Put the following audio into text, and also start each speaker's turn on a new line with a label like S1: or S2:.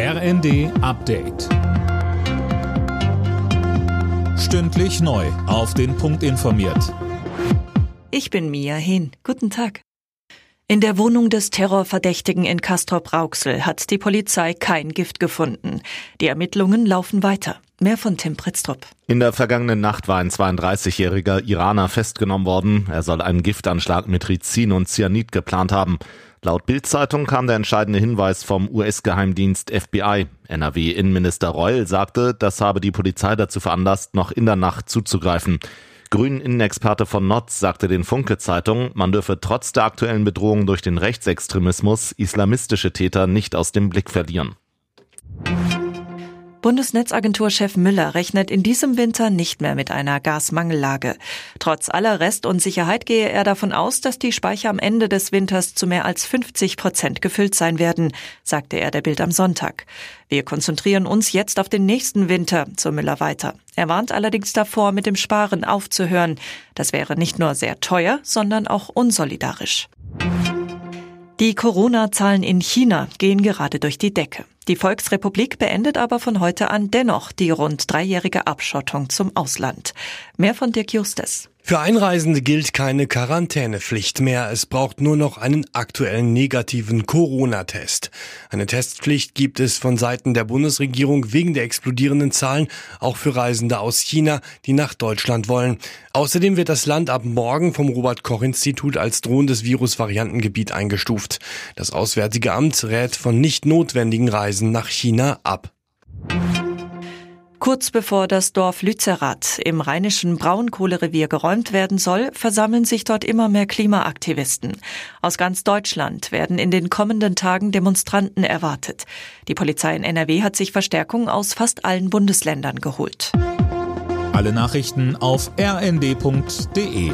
S1: RND Update. Stündlich neu. Auf den Punkt informiert.
S2: Ich bin Mia Hehn. Guten Tag. In der Wohnung des Terrorverdächtigen in Castrop-Rauxel hat die Polizei kein Gift gefunden. Die Ermittlungen laufen weiter. Mehr von Tim Pritztrup.
S3: In der vergangenen Nacht war ein 32-jähriger Iraner festgenommen worden. Er soll einen Giftanschlag mit Rizin und Cyanid geplant haben. Laut Bild-Zeitung kam der entscheidende Hinweis vom US-Geheimdienst FBI. NRW-Innenminister Reul sagte, das habe die Polizei dazu veranlasst, noch in der Nacht zuzugreifen. Grünen-Innenexperte von Notz sagte den Funke-Zeitung, man dürfe trotz der aktuellen Bedrohung durch den Rechtsextremismus islamistische Täter nicht aus dem Blick verlieren.
S2: Bundesnetzagenturchef Müller rechnet in diesem Winter nicht mehr mit einer Gasmangellage. Trotz aller Restunsicherheit gehe er davon aus, dass die Speicher am Ende des Winters zu mehr als 50 Prozent gefüllt sein werden, sagte er der Bild am Sonntag. Wir konzentrieren uns jetzt auf den nächsten Winter, so Müller weiter. Er warnt allerdings davor, mit dem Sparen aufzuhören. Das wäre nicht nur sehr teuer, sondern auch unsolidarisch. Die Corona-Zahlen in China gehen gerade durch die Decke. Die Volksrepublik beendet aber von heute an dennoch die rund dreijährige Abschottung zum Ausland. Mehr von Dirk Justes.
S4: Für Einreisende gilt keine Quarantänepflicht mehr. Es braucht nur noch einen aktuellen negativen Corona-Test. Eine Testpflicht gibt es von Seiten der Bundesregierung wegen der explodierenden Zahlen auch für Reisende aus China, die nach Deutschland wollen. Außerdem wird das Land ab morgen vom Robert Koch Institut als drohendes Virusvariantengebiet eingestuft. Das Auswärtige Amt rät von nicht notwendigen Reisen nach China ab.
S2: Kurz bevor das Dorf Lützerath im rheinischen Braunkohlerevier geräumt werden soll, versammeln sich dort immer mehr Klimaaktivisten. Aus ganz Deutschland werden in den kommenden Tagen Demonstranten erwartet. Die Polizei in NRW hat sich Verstärkung aus fast allen Bundesländern geholt.
S1: Alle Nachrichten auf rnd.de